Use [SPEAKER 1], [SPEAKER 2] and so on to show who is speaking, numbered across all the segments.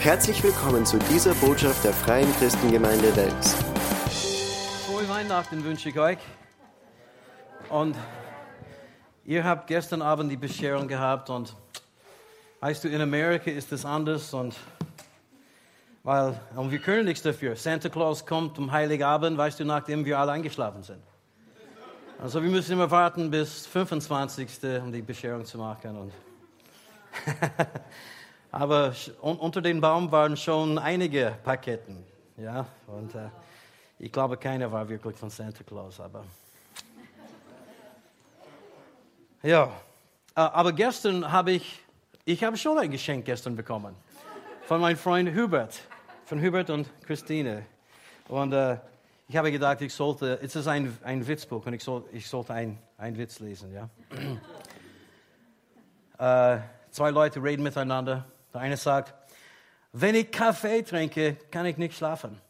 [SPEAKER 1] Herzlich willkommen zu dieser Botschaft der Freien Christengemeinde Wels.
[SPEAKER 2] Frohe Weihnachten wünsche ich euch. Und ihr habt gestern Abend die Bescherung gehabt und weißt du, in Amerika ist es anders und weil und wir können nichts dafür. Santa Claus kommt um Heiligabend, weißt du, nachdem wir alle eingeschlafen sind. Also wir müssen immer warten bis 25. um die Bescherung zu machen. Und Aber unter dem Baum waren schon einige Paketten. Ja, und äh, ich glaube, keiner war wirklich von Santa Claus. Aber ja, äh, aber gestern habe ich, ich habe schon ein Geschenk gestern bekommen von meinem Freund Hubert, von Hubert und Christine. Und äh, ich habe gedacht, ich sollte, es ist ein, ein Witzbuch und ich, soll, ich sollte einen Witz lesen. Ja. äh, zwei Leute reden miteinander der eine sagt, wenn ich Kaffee trinke, kann ich nicht schlafen.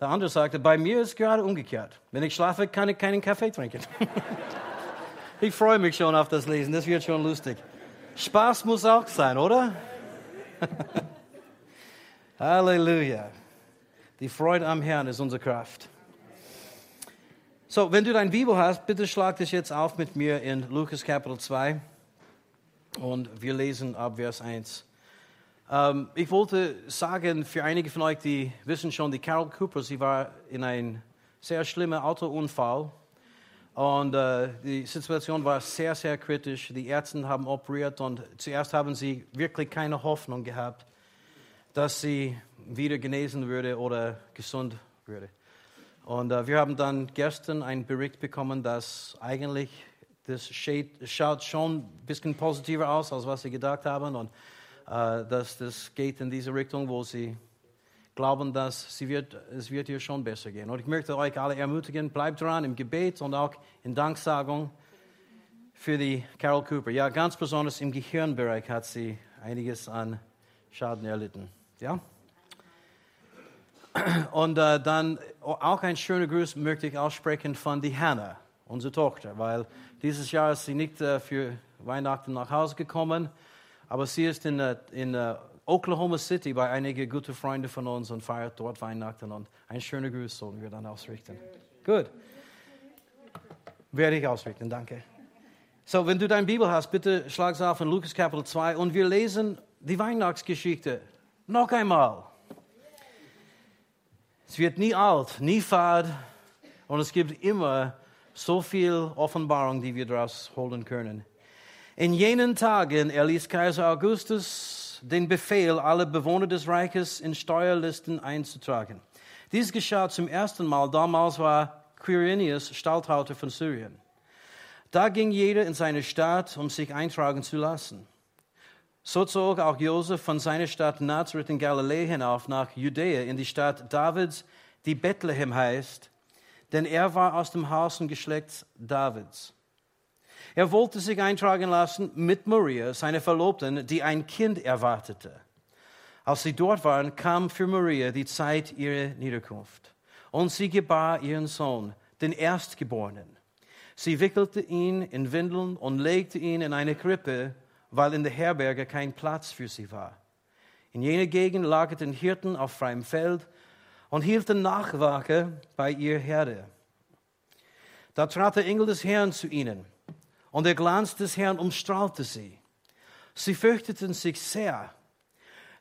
[SPEAKER 2] Der andere sagte, bei mir ist gerade umgekehrt. Wenn ich schlafe, kann ich keinen Kaffee trinken. ich freue mich schon auf das Lesen, das wird schon lustig. Spaß muss auch sein, oder? Halleluja. Die Freude am Herrn ist unsere Kraft. So, wenn du dein Bibel hast, bitte schlag dich jetzt auf mit mir in Lukas Kapitel 2. Und wir lesen ab Vers 1. Ähm, ich wollte sagen, für einige von euch, die wissen schon, die Carol Cooper, sie war in einem sehr schlimmen Autounfall. Und äh, die Situation war sehr, sehr kritisch. Die Ärzte haben operiert und zuerst haben sie wirklich keine Hoffnung gehabt, dass sie wieder genesen würde oder gesund würde. Und äh, wir haben dann gestern einen Bericht bekommen, dass eigentlich das schaut schon ein bisschen positiver aus, als was sie gedacht haben. Und äh, dass das geht in diese Richtung, wo sie glauben, dass sie wird, es wird ihr schon besser gehen. Und ich möchte euch alle ermutigen, bleibt dran im Gebet und auch in Danksagung für die Carol Cooper. Ja, ganz besonders im Gehirnbereich hat sie einiges an Schaden erlitten. Ja? Und äh, dann auch ein schöner Gruß möchte ich aussprechen von die Hannah, unsere Tochter, weil dieses Jahr ist sie nicht äh, für Weihnachten nach Hause gekommen, aber sie ist in, äh, in uh, Oklahoma City bei einigen guten Freunden von uns und feiert dort Weihnachten und ein schöner Gruß sollen wir dann ausrichten. Gut. Werde ich ausrichten, danke. So, wenn du deine Bibel hast, bitte schlag es auf in Lukas Kapitel 2 und wir lesen die Weihnachtsgeschichte noch einmal. Es wird nie alt, nie fad und es gibt immer so viel Offenbarung, die wir daraus holen können. In jenen Tagen erließ Kaiser Augustus den Befehl, alle Bewohner des Reiches in Steuerlisten einzutragen. Dies geschah zum ersten Mal. Damals war Quirinius Statthalter von Syrien. Da ging jeder in seine Stadt, um sich eintragen zu lassen. So zog auch Josef von seiner Stadt Nazareth in Galiläa hinauf nach Judäa in die Stadt Davids, die Bethlehem heißt, denn er war aus dem Haus und Geschlecht Davids. Er wollte sich eintragen lassen mit Maria, seiner Verlobten, die ein Kind erwartete. Als sie dort waren, kam für Maria die Zeit ihrer Niederkunft. Und sie gebar ihren Sohn, den Erstgeborenen. Sie wickelte ihn in Windeln und legte ihn in eine Krippe, weil in der Herberge kein Platz für sie war. In jener Gegend lagerten Hirten auf freiem Feld und hielten Nachwache bei ihr Herde. Da trat der Engel des Herrn zu ihnen, und der Glanz des Herrn umstrahlte sie. Sie fürchteten sich sehr.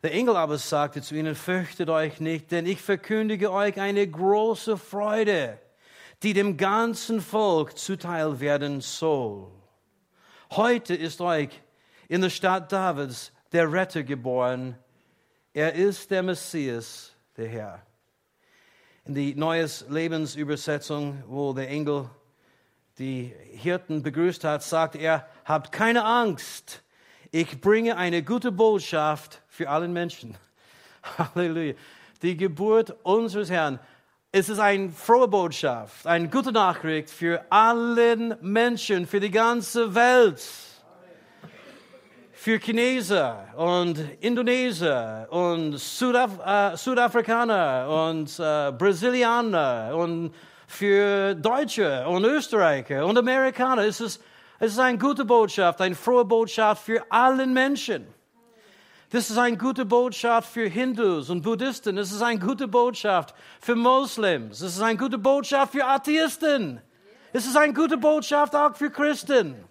[SPEAKER 2] Der Engel aber sagte zu ihnen, fürchtet euch nicht, denn ich verkündige euch eine große Freude, die dem ganzen Volk zuteil werden soll. Heute ist euch in der Stadt Davids der Retter geboren. Er ist der Messias, der Herr in die Neues Lebensübersetzung, wo der Engel die Hirten begrüßt hat, sagt er, habt keine Angst. Ich bringe eine gute Botschaft für allen Menschen. Halleluja. Die Geburt unseres Herrn. Es ist eine frohe Botschaft, eine gute Nachricht für allen Menschen, für die ganze Welt für Chinesen und Indonesier und Südaf äh, Südafrikaner und äh, Brasilianer und für Deutsche und Österreicher und Amerikaner. Es ist, es ist eine gute Botschaft, eine frohe Botschaft für alle Menschen. Das ist eine gute Botschaft für Hindus und Buddhisten. Das ist eine gute Botschaft für Moslems. Das ist eine gute Botschaft für Atheisten. Es ist eine gute Botschaft auch für Christen.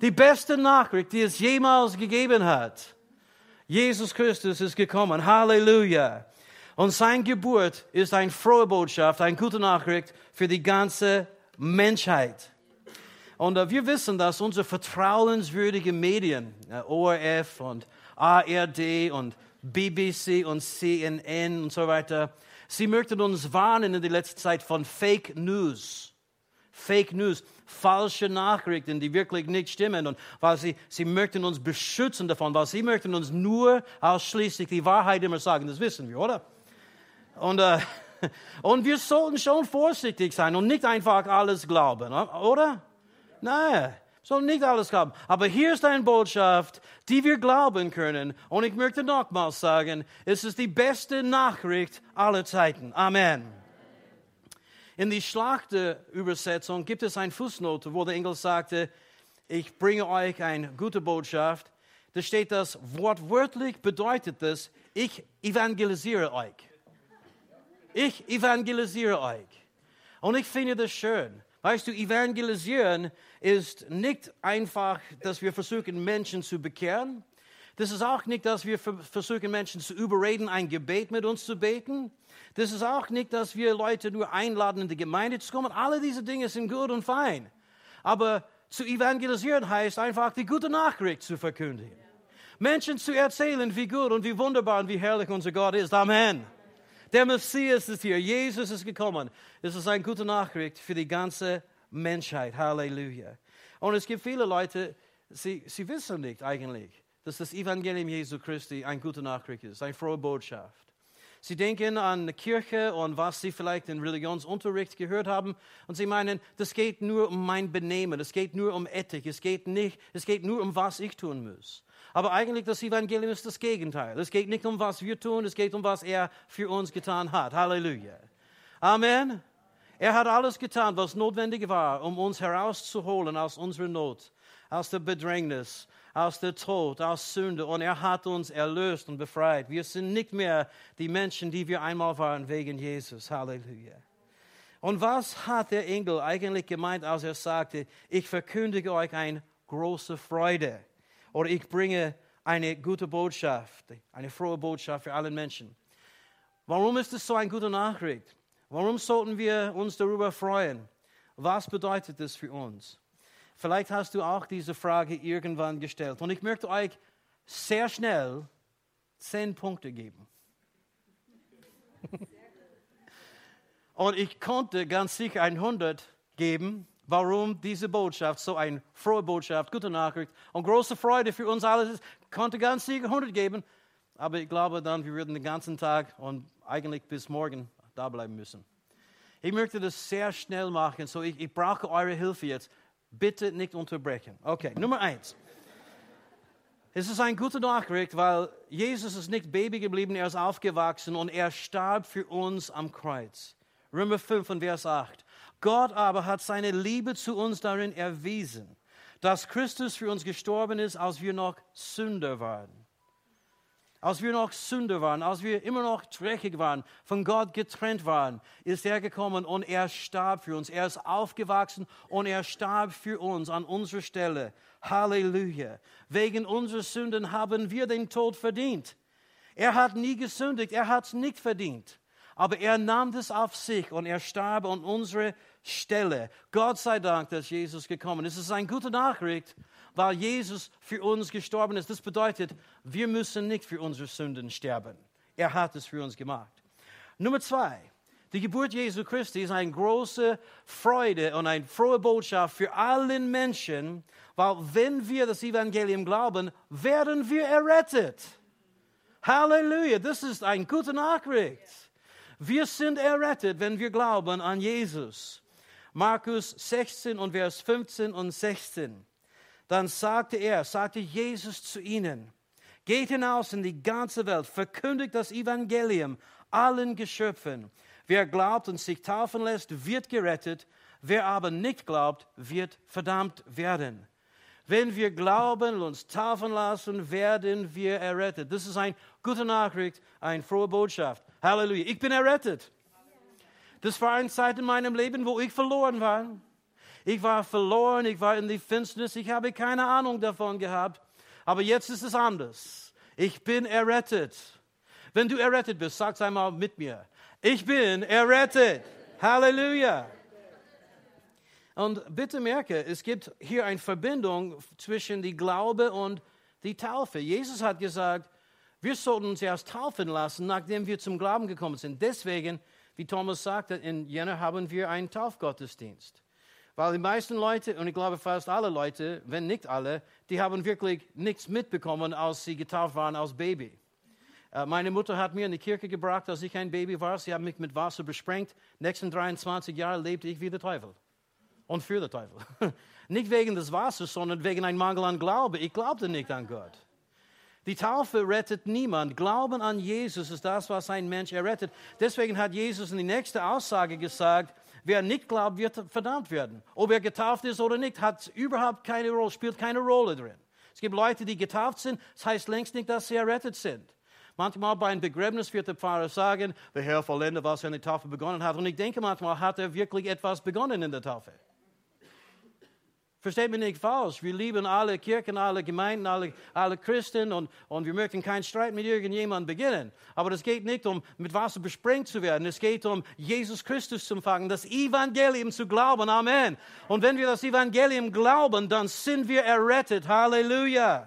[SPEAKER 2] Die beste Nachricht, die es jemals gegeben hat. Jesus Christus ist gekommen. Halleluja. Und seine Geburt ist eine frohe Botschaft, eine gute Nachricht für die ganze Menschheit. Und äh, wir wissen, dass unsere vertrauenswürdige Medien, äh, ORF und ARD und BBC und CNN und so weiter, sie möchten uns warnen in der letzten Zeit von Fake News. Fake News, falsche Nachrichten, die wirklich nicht stimmen. Und weil sie, sie möchten uns beschützen davon, weil sie möchten uns nur ausschließlich die Wahrheit immer sagen. Das wissen wir, oder? Und, äh, und wir sollten schon vorsichtig sein und nicht einfach alles glauben, oder? Nein, sollen nicht alles glauben. Aber hier ist eine Botschaft, die wir glauben können. Und ich möchte nochmals sagen, es ist die beste Nachricht aller Zeiten. Amen. In die Schlachter-Übersetzung gibt es eine Fußnote, wo der Engel sagte, ich bringe euch eine gute Botschaft. Da steht das, wortwörtlich bedeutet das, ich evangelisiere euch. Ich evangelisiere euch. Und ich finde das schön. Weißt du, evangelisieren ist nicht einfach, dass wir versuchen, Menschen zu bekehren. Das ist auch nicht, dass wir versuchen, Menschen zu überreden, ein Gebet mit uns zu beten. Das ist auch nicht, dass wir Leute nur einladen, in die Gemeinde zu kommen. Alle diese Dinge sind gut und fein. Aber zu evangelisieren heißt einfach, die gute Nachricht zu verkündigen. Menschen zu erzählen, wie gut und wie wunderbar und wie herrlich unser Gott ist. Amen. Der Messias ist hier. Jesus ist gekommen. Es ist eine gute Nachricht für die ganze Menschheit. Halleluja. Und es gibt viele Leute, sie, sie wissen nicht eigentlich, dass das Evangelium Jesu Christi eine gute Nachricht ist, eine frohe Botschaft. Sie denken an die Kirche und was sie vielleicht in Religionsunterricht gehört haben und sie meinen, das geht nur um mein Benehmen, es geht nur um Ethik, es geht nicht, es geht nur um was ich tun muss. Aber eigentlich das Evangelium ist das Gegenteil. Es geht nicht um was wir tun, es geht um was er für uns getan hat. Halleluja. Amen. Er hat alles getan, was notwendig war, um uns herauszuholen aus unserer Not, aus der Bedrängnis, aus der Tod, aus Sünde. Und er hat uns erlöst und befreit. Wir sind nicht mehr die Menschen, die wir einmal waren, wegen Jesus. Halleluja. Und was hat der Engel eigentlich gemeint, als er sagte, ich verkündige euch eine große Freude oder ich bringe eine gute Botschaft, eine frohe Botschaft für alle Menschen? Warum ist es so eine gute Nachricht? Warum sollten wir uns darüber freuen? Was bedeutet das für uns? Vielleicht hast du auch diese Frage irgendwann gestellt. Und ich möchte euch sehr schnell zehn Punkte geben. Und ich konnte ganz sicher 100 geben, warum diese Botschaft so eine frohe Botschaft, gute Nachricht und große Freude für uns alle ist. Ich konnte ganz sicher 100 geben, aber ich glaube dann, wir würden den ganzen Tag und eigentlich bis morgen da bleiben müssen. Ich möchte das sehr schnell machen, so ich, ich brauche eure Hilfe jetzt. Bitte nicht unterbrechen. Okay, Nummer eins. Es ist eine gute Nachricht, weil Jesus ist nicht Baby geblieben, er ist aufgewachsen und er starb für uns am Kreuz. Römer 5 und Vers 8. Gott aber hat seine Liebe zu uns darin erwiesen, dass Christus für uns gestorben ist, als wir noch Sünder waren. Als wir noch Sünder waren, als wir immer noch dreckig waren, von Gott getrennt waren, ist er gekommen und er starb für uns. Er ist aufgewachsen und er starb für uns an unserer Stelle. Halleluja. Wegen unserer Sünden haben wir den Tod verdient. Er hat nie gesündigt, er hat es nicht verdient. Aber er nahm das auf sich und er starb an unsere Stelle. Gott sei Dank, dass Jesus gekommen ist. Es ist eine gute Nachricht weil Jesus für uns gestorben ist. Das bedeutet, wir müssen nicht für unsere Sünden sterben. Er hat es für uns gemacht. Nummer zwei. Die Geburt Jesu Christi ist eine große Freude und eine frohe Botschaft für alle Menschen, weil wenn wir das Evangelium glauben, werden wir errettet. Halleluja, das ist eine gute Nachricht. Wir sind errettet, wenn wir glauben an Jesus. Markus 16 und Vers 15 und 16 dann sagte er, sagte Jesus zu ihnen, geht hinaus in die ganze Welt, verkündigt das Evangelium allen Geschöpfen. Wer glaubt und sich taufen lässt, wird gerettet, wer aber nicht glaubt, wird verdammt werden. Wenn wir glauben und uns taufen lassen, werden wir errettet. Das ist eine gute Nachricht, eine frohe Botschaft. Halleluja. Ich bin errettet. Das war eine Zeit in meinem Leben, wo ich verloren war. Ich war verloren, ich war in die Finsternis, ich habe keine Ahnung davon gehabt. Aber jetzt ist es anders. Ich bin errettet. Wenn du errettet bist, sag es einmal mit mir. Ich bin errettet. Halleluja. Und bitte merke, es gibt hier eine Verbindung zwischen die Glaube und die Taufe. Jesus hat gesagt, wir sollten uns erst taufen lassen, nachdem wir zum Glauben gekommen sind. Deswegen, wie Thomas sagte, in Jänner haben wir einen Taufgottesdienst. Weil die meisten Leute, und ich glaube fast alle Leute, wenn nicht alle, die haben wirklich nichts mitbekommen, als sie getauft waren als Baby. Äh, meine Mutter hat mir in die Kirche gebracht, als ich ein Baby war. Sie hat mich mit Wasser besprengt. Nächsten 23 Jahre lebte ich wie der Teufel und für den Teufel. Nicht wegen des Wassers, sondern wegen einem Mangel an Glaube. Ich glaubte nicht an Gott. Die Taufe rettet niemand. Glauben an Jesus ist das, was ein Mensch errettet. Deswegen hat Jesus in die nächste Aussage gesagt, wer nicht glaubt, wird verdammt werden. Ob er getauft ist oder nicht, hat überhaupt keine Rolle, spielt keine Rolle drin. Es gibt Leute, die getauft sind, das heißt längst nicht, dass sie errettet sind. Manchmal bei einem Begräbnis wird der Pfarrer sagen, der Herr vollende, was er in der Taufe begonnen hat. Und ich denke manchmal, hat er wirklich etwas begonnen in der Taufe. Versteht mich nicht falsch. Wir lieben alle Kirchen, alle Gemeinden, alle, alle Christen und, und wir möchten keinen Streit mit irgendjemandem beginnen. Aber es geht nicht um mit Wasser besprengt zu werden. Es geht um Jesus Christus zu empfangen, das Evangelium zu glauben. Amen. Und wenn wir das Evangelium glauben, dann sind wir errettet. Halleluja.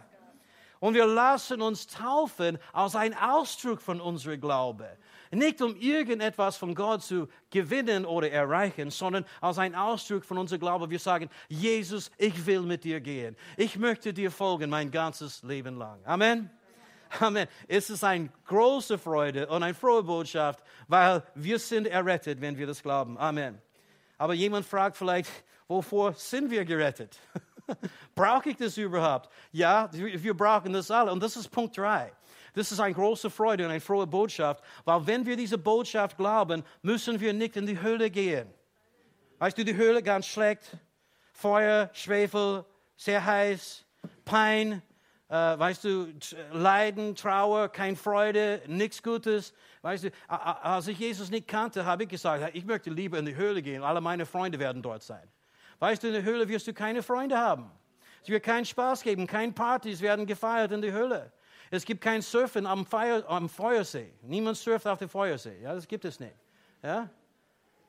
[SPEAKER 2] Und wir lassen uns taufen als ein Ausdruck von unserem Glaube. Nicht um irgendetwas von Gott zu gewinnen oder erreichen, sondern als ein Ausdruck von unserem Glauben. Wir sagen, Jesus, ich will mit dir gehen. Ich möchte dir folgen mein ganzes Leben lang. Amen. Amen. Es ist eine große Freude und eine frohe Botschaft, weil wir sind errettet, wenn wir das glauben. Amen. Aber jemand fragt vielleicht, wovor sind wir gerettet? Brauche ich das überhaupt? Ja, wir brauchen das alle. Und das ist Punkt 3. Das ist eine große Freude und eine frohe Botschaft, weil wenn wir diese Botschaft glauben, müssen wir nicht in die Höhle gehen. Weißt du, die Höhle ganz schlecht, Feuer, Schwefel, sehr heiß, Pein, äh, weißt du, Leiden, Trauer, keine Freude, nichts Gutes. Weißt du, als ich Jesus nicht kannte, habe ich gesagt, ich möchte lieber in die Höhle gehen, alle meine Freunde werden dort sein. Weißt du, in der Höhle wirst du keine Freunde haben. Es wird keinen Spaß geben, keine Partys werden gefeiert in der Höhle. Es gibt kein Surfen am, Feuer, am Feuersee. Niemand surft auf dem Feuersee. Ja, das gibt es nicht. Ja?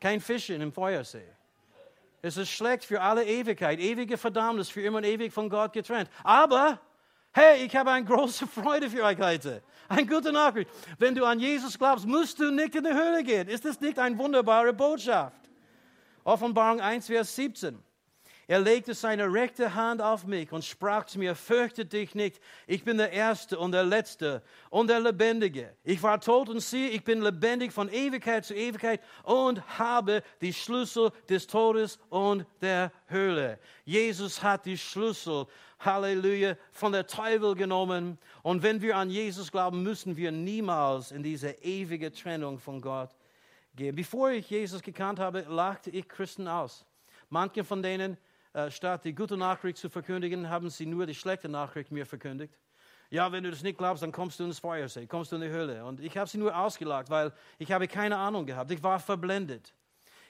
[SPEAKER 2] Kein Fischen im Feuersee. Es ist schlecht für alle Ewigkeit. Ewige Verdammnis, für immer und ewig von Gott getrennt. Aber, hey, ich habe eine große Freude für euch heute. Eine gute Nachricht. Wenn du an Jesus glaubst, musst du nicht in die Höhle gehen. Ist das nicht eine wunderbare Botschaft? Offenbarung 1, Vers 17. Er legte seine rechte Hand auf mich und sprach zu mir, fürchte dich nicht, ich bin der Erste und der Letzte und der Lebendige. Ich war tot und siehe, ich bin lebendig von Ewigkeit zu Ewigkeit und habe die Schlüssel des Todes und der Höhle. Jesus hat die Schlüssel, Halleluja, von der Teufel genommen. Und wenn wir an Jesus glauben, müssen wir niemals in diese ewige Trennung von Gott gehen. Bevor ich Jesus gekannt habe, lachte ich Christen aus. Manche von denen äh, statt die gute Nachricht zu verkündigen, haben sie nur die schlechte Nachricht mir verkündigt. Ja, wenn du das nicht glaubst, dann kommst du ins Feuersee, kommst du in die Hölle. Und ich habe sie nur ausgelacht, weil ich habe keine Ahnung gehabt. Ich war verblendet.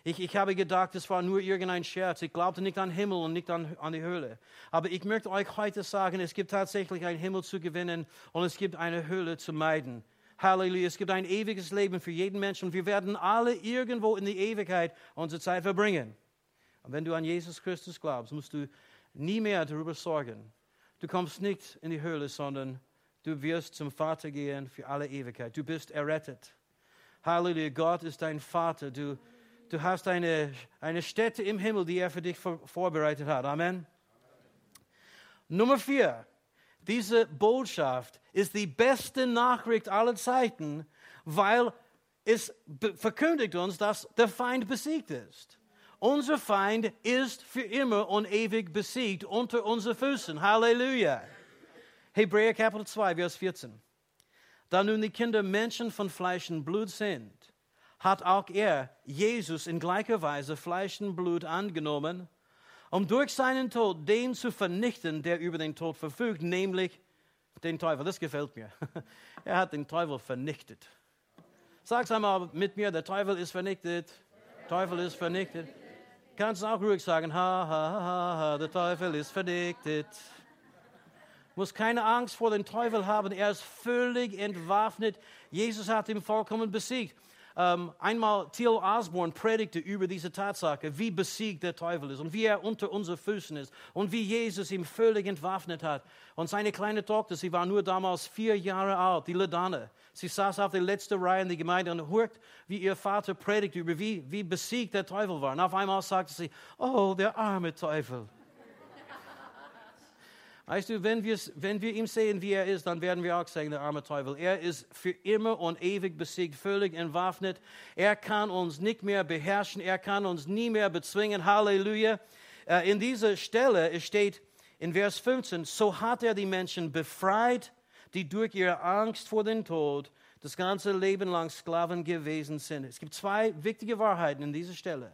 [SPEAKER 2] Ich, ich habe gedacht, es war nur irgendein Scherz. Ich glaubte nicht an Himmel und nicht an, an die Hölle. Aber ich möchte euch heute sagen, es gibt tatsächlich einen Himmel zu gewinnen und es gibt eine Hölle zu meiden. Halleluja, es gibt ein ewiges Leben für jeden Menschen und wir werden alle irgendwo in die Ewigkeit unsere Zeit verbringen. Und wenn du an Jesus Christus glaubst, musst du nie mehr darüber sorgen. Du kommst nicht in die Höhle, sondern du wirst zum Vater gehen für alle Ewigkeit. Du bist errettet. Halleluja, Gott ist dein Vater. Du, du hast eine, eine Stätte im Himmel, die er für dich vor, vorbereitet hat. Amen. Amen. Nummer vier. Diese Botschaft ist die beste Nachricht aller Zeiten, weil es verkündigt uns, dass der Feind besiegt ist. Unser Feind ist für immer und ewig besiegt unter unseren Füßen. Halleluja. Hebräer Kapitel 2, Vers 14. Da nun die Kinder Menschen von Fleisch und Blut sind, hat auch er, Jesus, in gleicher Weise Fleisch und Blut angenommen, um durch seinen Tod den zu vernichten, der über den Tod verfügt, nämlich den Teufel. Das gefällt mir. Er hat den Teufel vernichtet. Sag's einmal mit mir, der Teufel ist vernichtet. Teufel ist vernichtet. Kannst du auch ruhig sagen, ha, ha, ha, ha, der Teufel ist vernichtet. Muss keine Angst vor dem Teufel haben, er ist völlig entwaffnet. Jesus hat ihn vollkommen besiegt. Ähm, einmal Theo Osborne predigte über diese Tatsache, wie besiegt der Teufel ist und wie er unter unseren Füßen ist und wie Jesus ihn völlig entwaffnet hat. Und seine kleine Tochter, sie war nur damals vier Jahre alt, die Ladana, sie saß auf der letzten Reihe in der Gemeinde und hört, wie ihr Vater predigt über, wie, wie besiegt der Teufel war. Und auf einmal sagte sie, oh, der arme Teufel. Weißt du, wenn, wenn wir ihn sehen, wie er ist, dann werden wir auch sagen, der arme Teufel, er ist für immer und ewig besiegt, völlig entwaffnet. Er kann uns nicht mehr beherrschen, er kann uns nie mehr bezwingen. Halleluja. Äh, in dieser Stelle steht in Vers 15, so hat er die Menschen befreit, die durch ihre Angst vor dem Tod das ganze Leben lang Sklaven gewesen sind. Es gibt zwei wichtige Wahrheiten in dieser Stelle.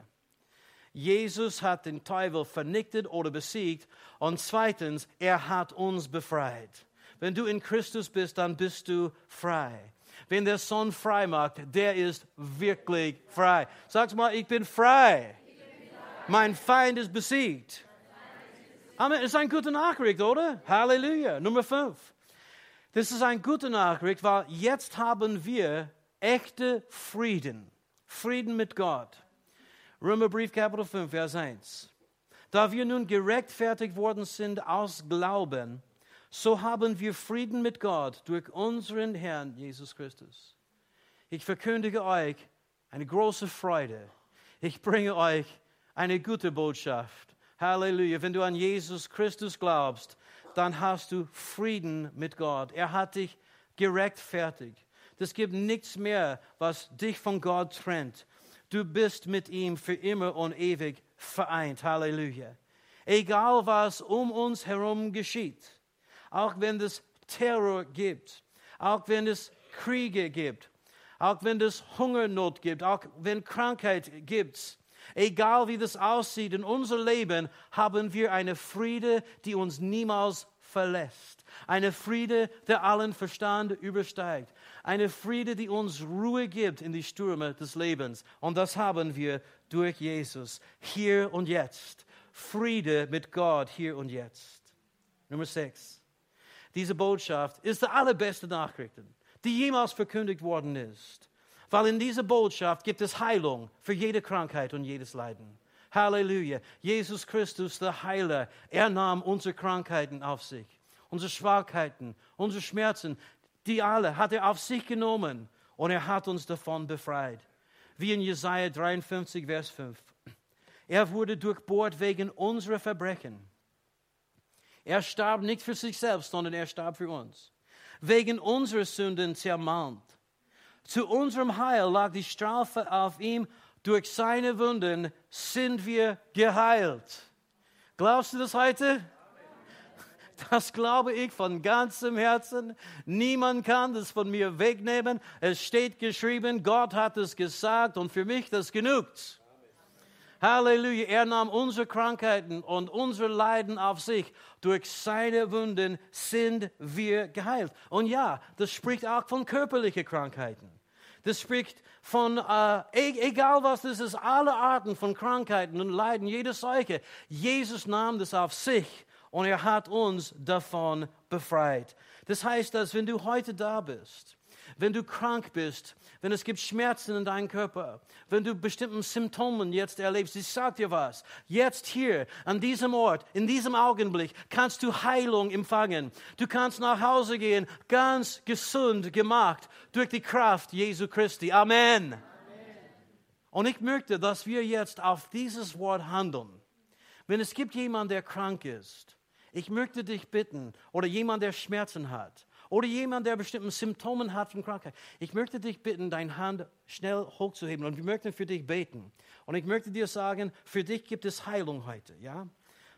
[SPEAKER 2] Jesus hat den Teufel vernichtet oder besiegt. Und zweitens, er hat uns befreit. Wenn du in Christus bist, dann bist du frei. Wenn der Sohn frei macht, der ist wirklich frei. Sag mal, ich bin frei. Mein Feind ist besiegt. Amen. Ist eine gute Nachricht, oder? Halleluja. Nummer fünf. Das ist eine gute Nachricht, weil jetzt haben wir echte Frieden. Frieden mit Gott. Römerbrief Kapitel 5, Vers 1. Da wir nun gerechtfertigt worden sind aus Glauben, so haben wir Frieden mit Gott durch unseren Herrn Jesus Christus. Ich verkündige euch eine große Freude. Ich bringe euch eine gute Botschaft. Halleluja. Wenn du an Jesus Christus glaubst, dann hast du Frieden mit Gott. Er hat dich gerechtfertigt. Es gibt nichts mehr, was dich von Gott trennt. Du bist mit ihm für immer und ewig vereint. Halleluja. Egal was um uns herum geschieht, auch wenn es Terror gibt, auch wenn es Kriege gibt, auch wenn es Hungernot gibt, auch wenn Krankheit gibt, egal wie das aussieht in unserem Leben, haben wir eine Friede, die uns niemals verlässt. Eine Friede, der allen Verstand übersteigt. Eine Friede, die uns Ruhe gibt in die Stürme des Lebens. Und das haben wir durch Jesus hier und jetzt. Friede mit Gott hier und jetzt. Nummer sechs. Diese Botschaft ist die allerbeste Nachricht, die jemals verkündigt worden ist. Weil in dieser Botschaft gibt es Heilung für jede Krankheit und jedes Leiden. Halleluja. Jesus Christus, der Heiler, er nahm unsere Krankheiten auf sich, unsere Schwachheiten, unsere Schmerzen, die alle hat er auf sich genommen und er hat uns davon befreit. Wie in Jesaja 53, Vers 5. Er wurde durchbohrt wegen unserer Verbrechen. Er starb nicht für sich selbst, sondern er starb für uns. Wegen unserer Sünden zermalmt. Zu unserem Heil lag die Strafe auf ihm durch seine Wunden sind wir geheilt. Glaubst du das heute? Das glaube ich von ganzem Herzen. Niemand kann das von mir wegnehmen. Es steht geschrieben, Gott hat es gesagt und für mich das genügt. Halleluja. Er nahm unsere Krankheiten und unsere Leiden auf sich. Durch seine Wunden sind wir geheilt. Und ja, das spricht auch von körperlichen Krankheiten. Das spricht von, äh, e-, egal was das ist, alle Arten von Krankheiten und Leiden, jede Seuche. Jesus nahm das auf sich und er hat uns davon befreit. Das heißt, dass wenn du heute da bist, wenn du krank bist, wenn es gibt Schmerzen in deinem Körper, wenn du bestimmten Symptomen jetzt erlebst, ich sag dir was, jetzt hier, an diesem Ort, in diesem Augenblick, kannst du Heilung empfangen. Du kannst nach Hause gehen, ganz gesund gemacht durch die Kraft Jesu Christi. Amen. Amen. Und ich möchte, dass wir jetzt auf dieses Wort handeln. Wenn es gibt jemanden, der krank ist, ich möchte dich bitten, oder jemand, der Schmerzen hat, oder jemand, der bestimmte Symptome hat von Krankheit. Ich möchte dich bitten, deine Hand schnell hochzuheben und wir möchten für dich beten. Und ich möchte dir sagen, für dich gibt es Heilung heute, ja?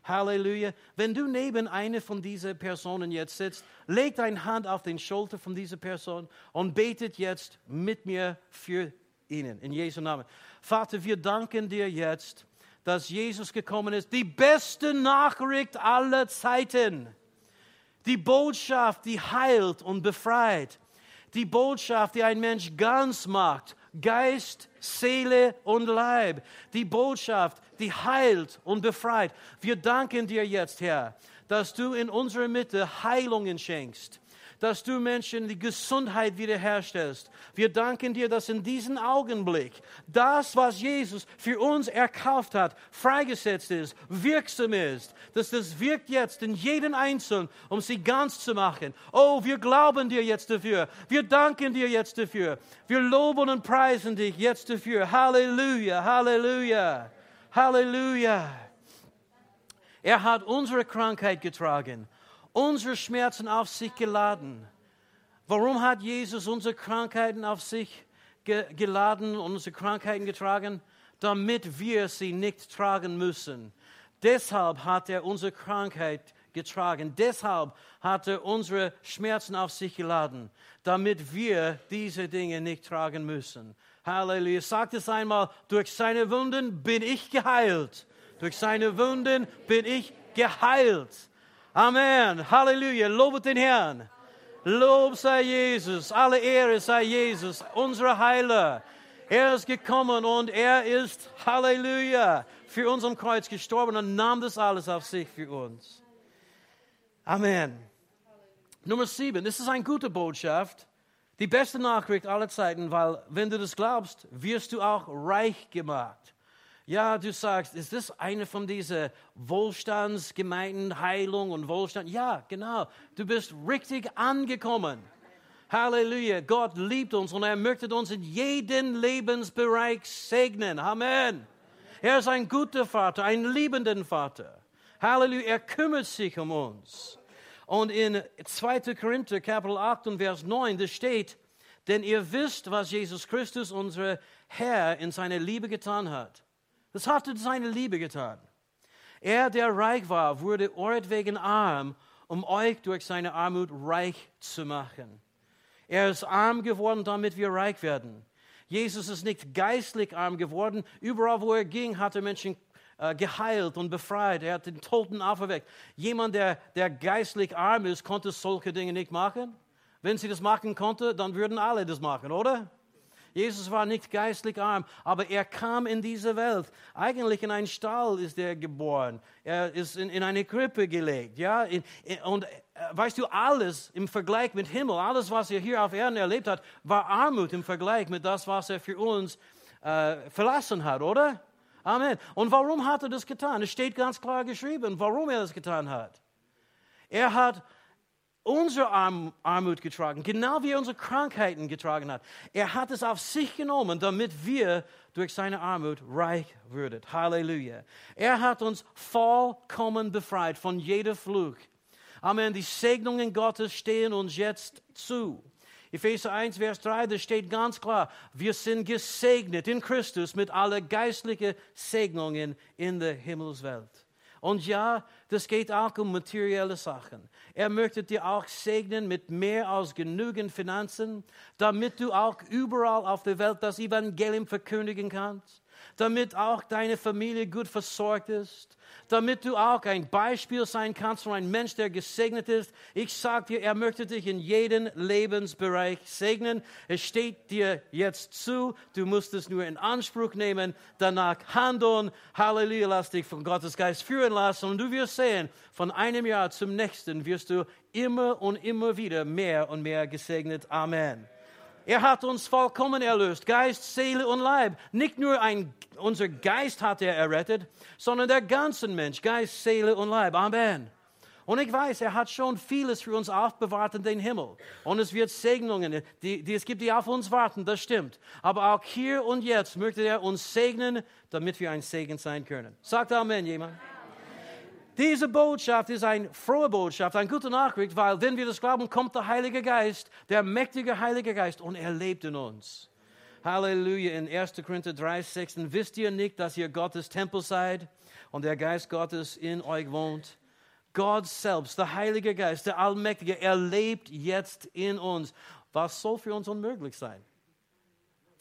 [SPEAKER 2] Halleluja. Wenn du neben einer von diesen Personen jetzt sitzt, leg deine Hand auf den Schulter von dieser Person und betet jetzt mit mir für ihnen. In Jesu Namen. Vater, wir danken dir jetzt, dass Jesus gekommen ist. Die beste Nachricht aller Zeiten. Die Botschaft, die heilt und befreit. Die Botschaft, die ein Mensch ganz macht. Geist, Seele und Leib. Die Botschaft, die heilt und befreit. Wir danken dir jetzt, Herr, dass du in unserer Mitte Heilungen schenkst dass du Menschen die Gesundheit wiederherstellst. Wir danken dir, dass in diesem Augenblick das, was Jesus für uns erkauft hat, freigesetzt ist, wirksam ist, dass das wirkt jetzt in jeden Einzelnen, um sie ganz zu machen. Oh, wir glauben dir jetzt dafür. Wir danken dir jetzt dafür. Wir loben und preisen dich jetzt dafür. Halleluja, Halleluja, Halleluja. Er hat unsere Krankheit getragen unsere Schmerzen auf sich geladen. Warum hat Jesus unsere Krankheiten auf sich ge geladen unsere Krankheiten getragen? Damit wir sie nicht tragen müssen. Deshalb hat er unsere Krankheit getragen. Deshalb hat er unsere Schmerzen auf sich geladen, damit wir diese Dinge nicht tragen müssen. Halleluja. Sagt es einmal, durch seine Wunden bin ich geheilt. Durch seine Wunden bin ich geheilt. Amen. Halleluja. Lobet den Herrn. Lob sei Jesus. Alle Ehre sei Jesus, unser Heiler. Er ist gekommen und er ist, Halleluja, für uns am Kreuz gestorben und nahm das alles auf sich für uns. Amen. Nummer sieben, das ist eine gute Botschaft. Die beste Nachricht aller Zeiten, weil wenn du das glaubst, wirst du auch reich gemacht. Ja, du sagst, ist das eine von diesen Wohlstandsgemeinden, Heilung und Wohlstand? Ja, genau. Du bist richtig angekommen. Halleluja. Gott liebt uns und er möchte uns in jedem Lebensbereich segnen. Amen. Er ist ein guter Vater, ein liebender Vater. Halleluja. Er kümmert sich um uns. Und in 2. Korinther, Kapitel 8 und Vers 9, da steht, denn ihr wisst, was Jesus Christus, unser Herr, in seiner Liebe getan hat. Das hat er seine Liebe getan. Er, der reich war, wurde euretwegen arm, um euch durch seine Armut reich zu machen. Er ist arm geworden, damit wir reich werden. Jesus ist nicht geistlich arm geworden. Überall, wo er ging, hat er Menschen äh, geheilt und befreit. Er hat den Toten auferweckt. Jemand, der, der geistlich arm ist, konnte solche Dinge nicht machen. Wenn sie das machen konnte, dann würden alle das machen, oder? Jesus war nicht geistlich arm, aber er kam in diese Welt. Eigentlich in einen Stall ist er geboren. Er ist in, in eine Krippe gelegt. Ja? In, in, und äh, weißt du, alles im Vergleich mit Himmel, alles, was er hier auf Erden erlebt hat, war Armut im Vergleich mit das, was er für uns äh, verlassen hat, oder? Amen. Und warum hat er das getan? Es steht ganz klar geschrieben, warum er das getan hat. Er hat unsere Armut getragen, genau wie er unsere Krankheiten getragen hat. Er hat es auf sich genommen, damit wir durch seine Armut reich würden. Halleluja. Er hat uns vollkommen befreit von jeder Fluch. Amen. Die Segnungen Gottes stehen uns jetzt zu. Epheser 1, Vers 3, da steht ganz klar, wir sind gesegnet in Christus mit aller geistlichen Segnungen in der Himmelswelt. Und ja, das geht auch um materielle Sachen. Er möchte dir auch segnen mit mehr als genügend Finanzen, damit du auch überall auf der Welt das Evangelium verkündigen kannst damit auch deine Familie gut versorgt ist, damit du auch ein Beispiel sein kannst für einen Mensch, der gesegnet ist. Ich sage dir, er möchte dich in jedem Lebensbereich segnen. Es steht dir jetzt zu, du musst es nur in Anspruch nehmen, danach handeln. Halleluja, lass dich von Gottes Geist führen lassen und du wirst sehen, von einem Jahr zum nächsten wirst du immer und immer wieder mehr und mehr gesegnet. Amen. Er hat uns vollkommen erlöst, Geist, Seele und Leib. Nicht nur ein, unser Geist hat er errettet, sondern der ganze Mensch, Geist, Seele und Leib. Amen. Und ich weiß, er hat schon vieles für uns aufbewahrt in den Himmel. Und es wird Segnungen, die, die es gibt, die auf uns warten, das stimmt. Aber auch hier und jetzt möchte er uns segnen, damit wir ein Segen sein können. Sagt Amen, jemand. Diese Botschaft ist eine frohe Botschaft, eine gute Nachricht, weil wenn wir das glauben, kommt der Heilige Geist, der mächtige Heilige Geist und er lebt in uns. Halleluja. In 1. Korinther 3, 6. Wisst ihr nicht, dass ihr Gottes Tempel seid und der Geist Gottes in euch wohnt? Gott selbst, der Heilige Geist, der Allmächtige, er lebt jetzt in uns. Was soll für uns unmöglich sein?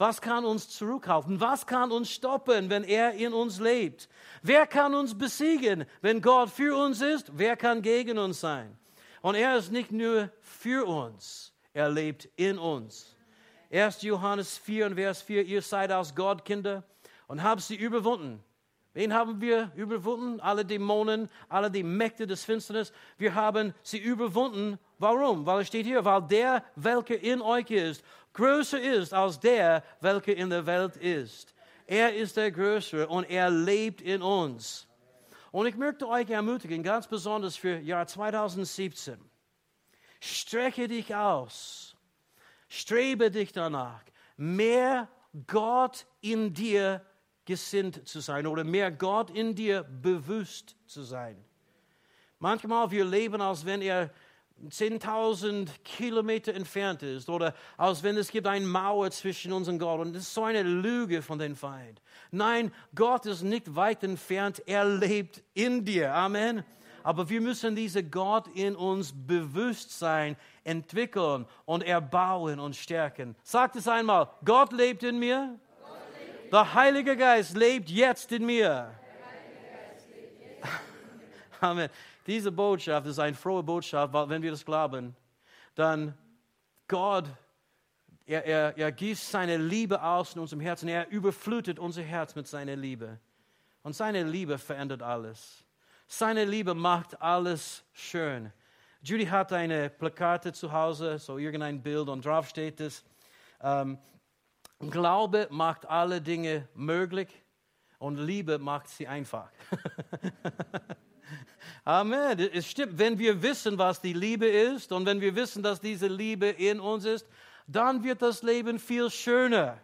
[SPEAKER 2] Was kann uns zurückhalten? Was kann uns stoppen, wenn er in uns lebt? Wer kann uns besiegen, wenn Gott für uns ist? Wer kann gegen uns sein? Und er ist nicht nur für uns, er lebt in uns. 1. Johannes 4 und Vers 4, ihr seid aus Gott Kinder und habt sie überwunden. Wen haben wir überwunden? Alle Dämonen, alle die Mächte des Finsternis. Wir haben sie überwunden. Warum? Weil es steht hier, weil der, welcher in euch ist, größer ist als der, welcher in der Welt ist. Er ist der Größere und er lebt in uns. Und ich möchte euch ermutigen, ganz besonders für Jahr 2017. Strecke dich aus. Strebe dich danach, mehr Gott in dir gesinnt zu sein oder mehr Gott in dir bewusst zu sein. Manchmal wir leben, als wenn er 10.000 Kilometer entfernt ist oder als wenn es gibt eine Mauer zwischen uns und Gott. Und das ist so eine Lüge von den Feind. Nein, Gott ist nicht weit entfernt, er lebt in dir. Amen. Aber wir müssen diese Gott in uns Bewusstsein entwickeln und erbauen und stärken. Sagt es einmal, Gott lebt in mir. Der Heilige Geist lebt jetzt in mir. Amen. Diese Botschaft ist eine frohe Botschaft, weil wenn wir das glauben, dann Gott, er, er, er gießt seine Liebe aus in unserem Herzen. Er überflutet unser Herz mit seiner Liebe. Und seine Liebe verändert alles. Seine Liebe macht alles schön. Judy hat eine Plakate zu Hause, so irgendein Bild und drauf steht es. Ähm, Glaube macht alle Dinge möglich und Liebe macht sie einfach. Amen. Es stimmt, wenn wir wissen, was die Liebe ist und wenn wir wissen, dass diese Liebe in uns ist, dann wird das Leben viel schöner.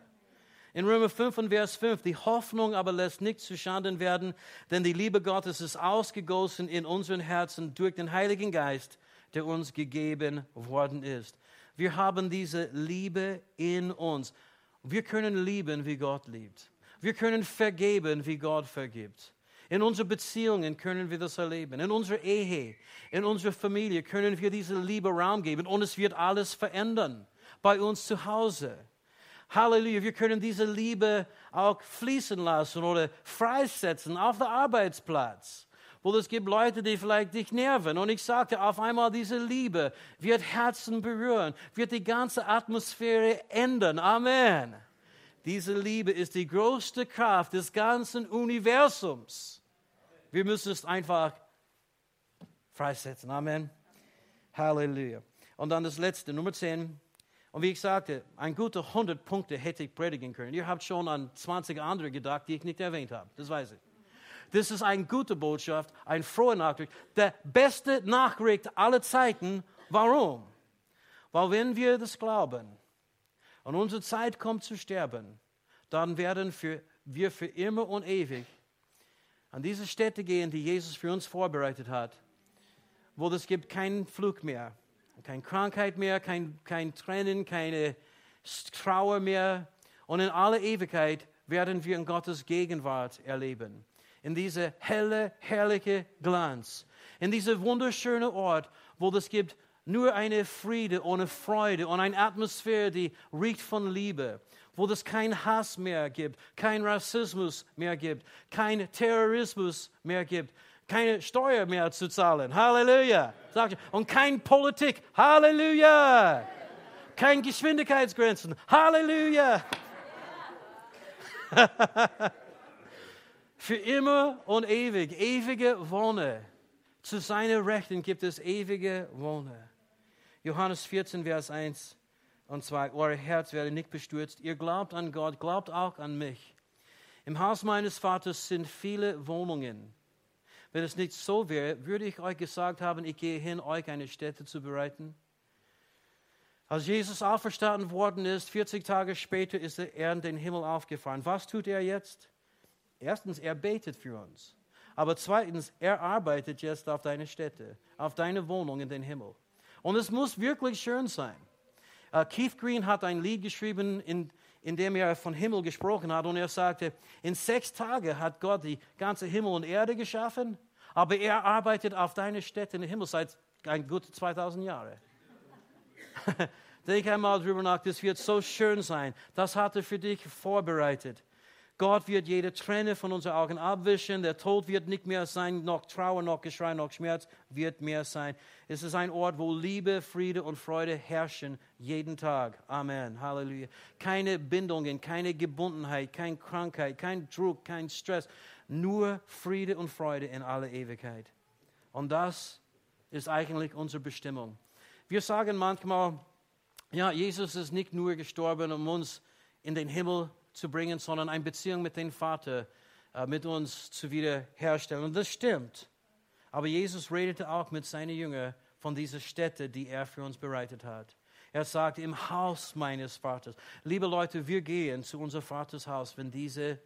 [SPEAKER 2] In Römer 5 und Vers 5, die Hoffnung aber lässt nicht zuschanden werden, denn die Liebe Gottes ist ausgegossen in unseren Herzen durch den Heiligen Geist, der uns gegeben worden ist. Wir haben diese Liebe in uns. Wir können lieben, wie Gott liebt. Wir können vergeben, wie Gott vergibt. In unseren Beziehungen können wir das erleben. In unserer Ehe, in unserer Familie können wir diese Liebe Raum geben und es wird alles verändern. Bei uns zu Hause. Halleluja, wir können diese Liebe auch fließen lassen oder freisetzen auf dem Arbeitsplatz. Wo es gibt Leute, die vielleicht dich nerven. Und ich sagte, auf einmal diese Liebe wird Herzen berühren, wird die ganze Atmosphäre ändern. Amen. Diese Liebe ist die größte Kraft des ganzen Universums. Wir müssen es einfach freisetzen. Amen. Halleluja. Und dann das letzte, Nummer 10. Und wie ich sagte, ein guter 100 Punkte hätte ich predigen können. Ihr habt schon an 20 andere gedacht, die ich nicht erwähnt habe. Das weiß ich. Das ist eine gute Botschaft, eine frohe Nachricht, der beste Nachricht aller Zeiten. Warum? Weil wenn wir das glauben und unsere Zeit kommt zu sterben, dann werden wir für immer und ewig an diese Städte gehen, die Jesus für uns vorbereitet hat, wo es gibt keinen Flug mehr, keine Krankheit mehr, kein, kein Tränen, keine Trauer mehr. Und in aller Ewigkeit werden wir in Gottes Gegenwart erleben in diese helle, herrliche Glanz, in diese wunderschöne Ort, wo es gibt nur eine Friede ohne Freude und eine Atmosphäre, die riecht von Liebe, wo es kein Hass mehr gibt, kein Rassismus mehr gibt, kein Terrorismus mehr gibt, keine Steuer mehr zu zahlen. Halleluja. Und kein Politik. Halleluja. Kein Geschwindigkeitsgrenzen. Halleluja. Für immer und ewig, ewige Wohne. Zu seiner Rechten gibt es ewige Wohne. Johannes 14, Vers 1 und 2. Euer Herz werde nicht bestürzt. Ihr glaubt an Gott, glaubt auch an mich. Im Haus meines Vaters sind viele Wohnungen. Wenn es nicht so wäre, würde ich euch gesagt haben, ich gehe hin, euch eine Stätte zu bereiten. Als Jesus auferstanden worden ist, 40 Tage später ist er in den Himmel aufgefahren. Was tut er jetzt? Erstens, er betet für uns. Aber zweitens, er arbeitet jetzt auf deine Städte, auf deine Wohnung in den Himmel. Und es muss wirklich schön sein. Uh, Keith Green hat ein Lied geschrieben, in, in dem er von Himmel gesprochen hat. Und er sagte, in sechs Tagen hat Gott die ganze Himmel und Erde geschaffen, aber er arbeitet auf deine Städte in den Himmel seit ein gut 2000 Jahren. Denk einmal drüber nach, das wird so schön sein. Das hat er für dich vorbereitet. Gott wird jede Träne von unseren Augen abwischen. Der Tod wird nicht mehr sein, noch Trauer, noch Geschrei, noch Schmerz wird mehr sein. Es ist ein Ort, wo Liebe, Friede und Freude herrschen, jeden Tag. Amen. Halleluja. Keine Bindungen, keine Gebundenheit, keine Krankheit, kein Druck, kein Stress. Nur Friede und Freude in aller Ewigkeit. Und das ist eigentlich unsere Bestimmung. Wir sagen manchmal, ja, Jesus ist nicht nur gestorben, um uns in den Himmel zu bringen, sondern eine Beziehung mit dem Vater äh, mit uns zu wiederherstellen. Und das stimmt. Aber Jesus redete auch mit seinen Jüngern von dieser Stätte, die er für uns bereitet hat. Er sagte, im Haus meines Vaters. Liebe Leute, wir gehen zu unserem Vaters Haus, wenn, diese,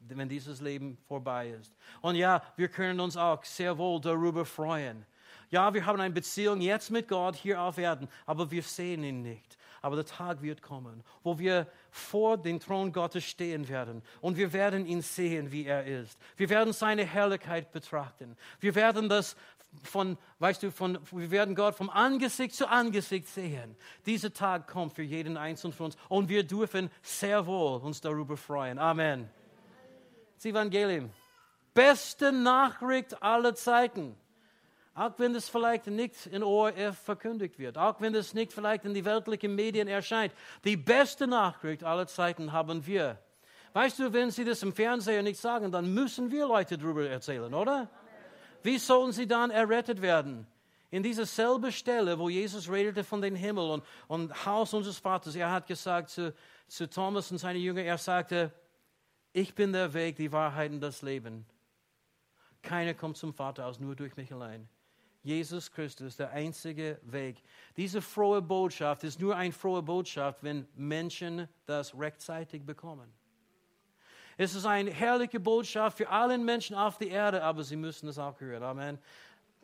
[SPEAKER 2] wenn dieses Leben vorbei ist. Und ja, wir können uns auch sehr wohl darüber freuen. Ja, wir haben eine Beziehung jetzt mit Gott hier auf Erden, aber wir sehen ihn nicht. Aber der Tag wird kommen, wo wir vor dem Thron Gottes stehen werden und wir werden ihn sehen, wie er ist. Wir werden seine Herrlichkeit betrachten. Wir werden das von, weißt du, von, wir werden Gott vom Angesicht zu Angesicht sehen. Dieser Tag kommt für jeden Einzelnen von uns und wir dürfen sehr wohl uns darüber freuen. Amen. Das Evangelium. Beste Nachricht aller Zeiten. Auch wenn es vielleicht nicht in ORF verkündigt wird, auch wenn es nicht vielleicht in die weltlichen Medien erscheint. Die beste Nachricht aller Zeiten haben wir. Weißt du, wenn sie das im Fernsehen nicht sagen, dann müssen wir Leute darüber erzählen, oder? Wie sollen sie dann errettet werden? In dieser selben Stelle, wo Jesus redete von dem Himmel und, und Haus unseres Vaters, er hat gesagt zu, zu Thomas und seinen Jüngern, er sagte, ich bin der Weg, die Wahrheit und das Leben. Keiner kommt zum Vater aus, nur durch mich allein. Jesus Christus, der einzige Weg. Diese frohe Botschaft ist nur eine frohe Botschaft, wenn Menschen das rechtzeitig bekommen. Es ist eine herrliche Botschaft für alle Menschen auf der Erde, aber sie müssen es auch hören. Amen.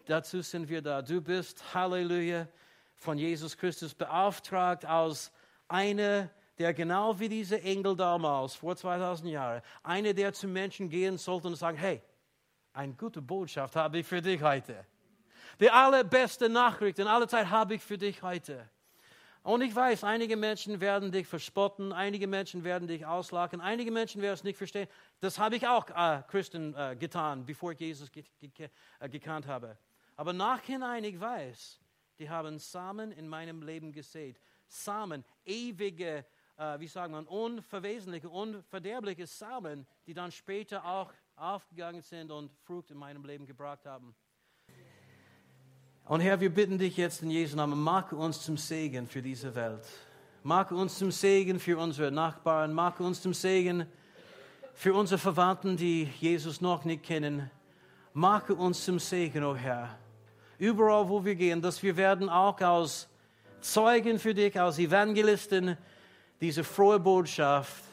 [SPEAKER 2] Dazu sind wir da. Du bist, Halleluja, von Jesus Christus beauftragt als einer, der genau wie diese Engel damals, vor 2000 Jahren, einer, der zu Menschen gehen sollte und sagen, hey, eine gute Botschaft habe ich für dich heute. Die allerbeste Nachricht in aller Zeit habe ich für dich heute. Und ich weiß, einige Menschen werden dich verspotten, einige Menschen werden dich auslachen, einige Menschen werden es nicht verstehen. Das habe ich auch äh, Christen äh, getan, bevor ich Jesus ge ge äh, gekannt habe. Aber nachhinein, ich weiß, die haben Samen in meinem Leben gesät. Samen, ewige, äh, wie sagt man, unverwesliche, unverderbliche Samen, die dann später auch aufgegangen sind und Frucht in meinem Leben gebracht haben. Und Herr, wir bitten dich jetzt in Jesu Namen, mache uns zum Segen für diese Welt. Mache uns zum Segen für unsere Nachbarn. Mache uns zum Segen für unsere Verwandten, die Jesus noch nicht kennen. Mache uns zum Segen, o oh Herr. Überall, wo wir gehen, dass wir werden auch als Zeugen für dich, als Evangelisten diese frohe Botschaft,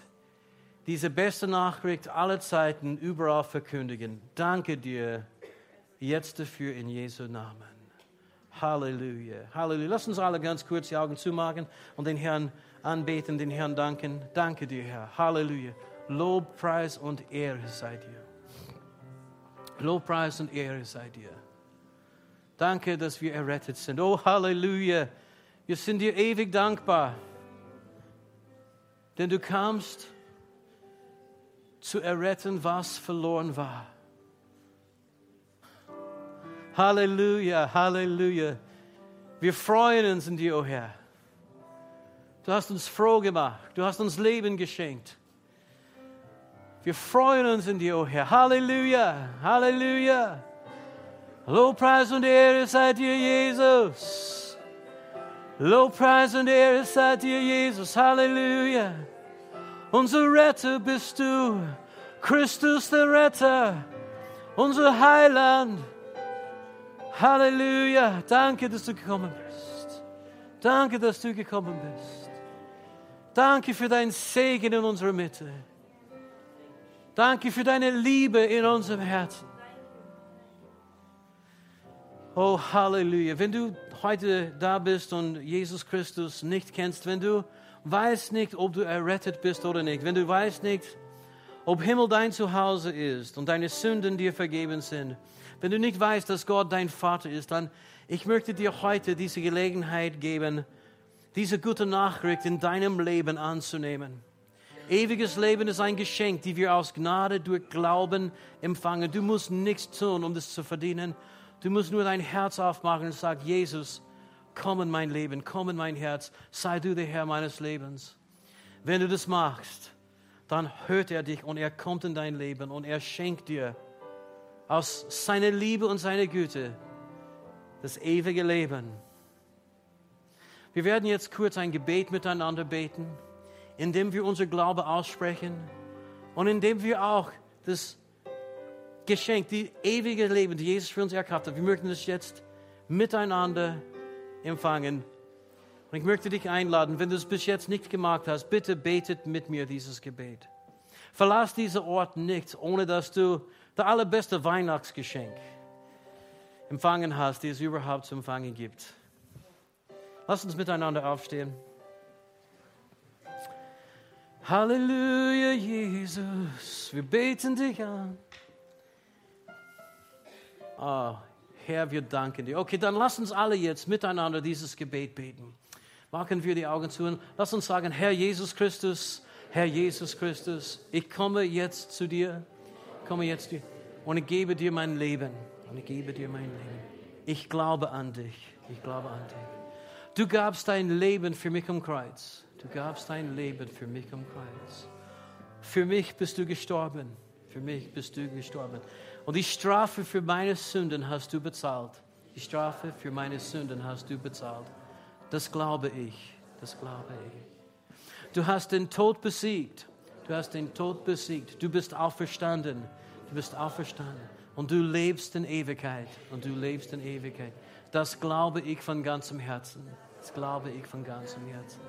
[SPEAKER 2] diese beste Nachricht aller Zeiten überall verkündigen. Danke dir jetzt dafür in Jesu Namen. Halleluja, Halleluja. Lass uns alle ganz kurz die Augen zumachen und den Herrn anbeten, den Herrn danken. Danke dir, Herr. Halleluja. Lob, Preis und Ehre sei dir. Lobpreis und Ehre sei dir. Danke, dass wir errettet sind. Oh, Halleluja. Wir sind dir ewig dankbar. Denn du kamst zu erretten, was verloren war. Halleluja, Halleluja. Wir freuen uns in dir, o oh Herr. Du hast uns froh gemacht. Du hast uns Leben geschenkt. Wir freuen uns in dir, o oh Herr. Halleluja, Halleluja. Lobpreis und Ehre sei dir, Jesus. Lobpreis und Ehre sei dir, Jesus. Halleluja. Unser Retter bist du. Christus der Retter. Unser Heiland. Halleluja. Danke, dass du gekommen bist. Danke, dass du gekommen bist. Danke für dein Segen in unserer Mitte. Danke für deine Liebe in unserem Herzen. Oh, Halleluja. Wenn du heute da bist und Jesus Christus nicht kennst, wenn du weißt nicht, ob du errettet bist oder nicht, wenn du weißt nicht, ob Himmel dein Zuhause ist und deine Sünden dir vergeben sind, wenn du nicht weißt, dass Gott dein Vater ist, dann ich möchte dir heute diese Gelegenheit geben, diese gute Nachricht in deinem Leben anzunehmen. Ewiges Leben ist ein Geschenk, die wir aus Gnade durch Glauben empfangen. Du musst nichts tun, um das zu verdienen. Du musst nur dein Herz aufmachen und sagen, Jesus, komm in mein Leben, komm in mein Herz, sei du der Herr meines Lebens. Wenn du das machst, dann hört er dich und er kommt in dein Leben und er schenkt dir aus seiner Liebe und seiner Güte das ewige Leben. Wir werden jetzt kurz ein Gebet miteinander beten, indem wir unser Glaube aussprechen und indem wir auch das Geschenk, die ewige Leben, die Jesus für uns erkauft hat, wir möchten das jetzt miteinander empfangen. Und ich möchte dich einladen, wenn du es bis jetzt nicht gemacht hast, bitte betet mit mir dieses Gebet. Verlass diesen Ort nicht, ohne dass du das allerbeste Weihnachtsgeschenk empfangen hast, die es überhaupt zu empfangen gibt. Lass uns miteinander aufstehen. Halleluja, Jesus, wir beten dich an. Oh, Herr, wir danken dir. Okay, dann lass uns alle jetzt miteinander dieses Gebet beten. Machen wir die Augen zu und lass uns sagen, Herr Jesus Christus, Herr Jesus Christus, ich komme jetzt zu dir, komme jetzt und ich gebe dir mein Leben. Und ich gebe dir mein Leben. Ich glaube an dich. Ich glaube an dich. Du gabst dein Leben für mich am Kreuz. Du gabst dein Leben für mich am Kreuz. Für mich bist du gestorben. Für mich bist du gestorben. Und die Strafe für meine Sünden hast du bezahlt. Die Strafe für meine Sünden hast du bezahlt. Das glaube ich. Das glaube ich. Du hast den Tod besiegt. Du hast den Tod besiegt. Du bist auferstanden. Du bist auferstanden. Und du lebst in Ewigkeit. Und du lebst in Ewigkeit. Das glaube ich von ganzem Herzen. Das glaube ich von ganzem Herzen.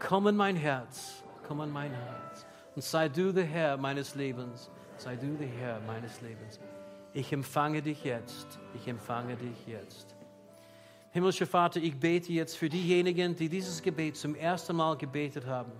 [SPEAKER 2] Komm in mein Herz. Komm in mein Herz. Und sei du der Herr meines Lebens. Sei du der Herr meines Lebens. Ich empfange dich jetzt. Ich empfange dich jetzt. Himmlischer Vater, ich bete jetzt für diejenigen, die dieses Gebet zum ersten Mal gebetet haben.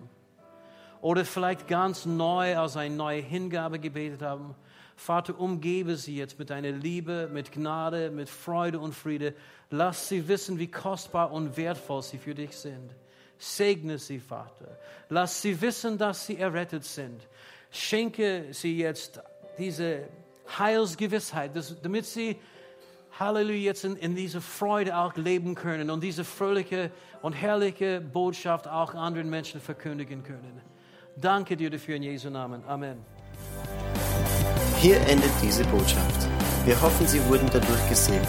[SPEAKER 2] Oder vielleicht ganz neu als eine neue Hingabe gebetet haben Vater, umgebe sie jetzt mit deiner Liebe, mit Gnade, mit Freude und Friede. Lass sie wissen, wie kostbar und wertvoll sie für dich sind. Segne sie, Vater. Lass sie wissen, dass sie errettet sind. Schenke sie jetzt diese Heilsgewissheit, damit sie Halleluja, jetzt in, in dieser Freude auch leben können und diese fröhliche und herrliche Botschaft auch anderen Menschen verkündigen können. Danke dir dafür in Jesu Namen. Amen.
[SPEAKER 1] Hier endet diese Botschaft. Wir hoffen, Sie wurden dadurch gesegnet.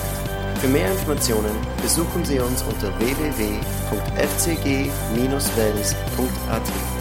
[SPEAKER 1] Für mehr Informationen besuchen Sie uns unter www.fcg-wells.at.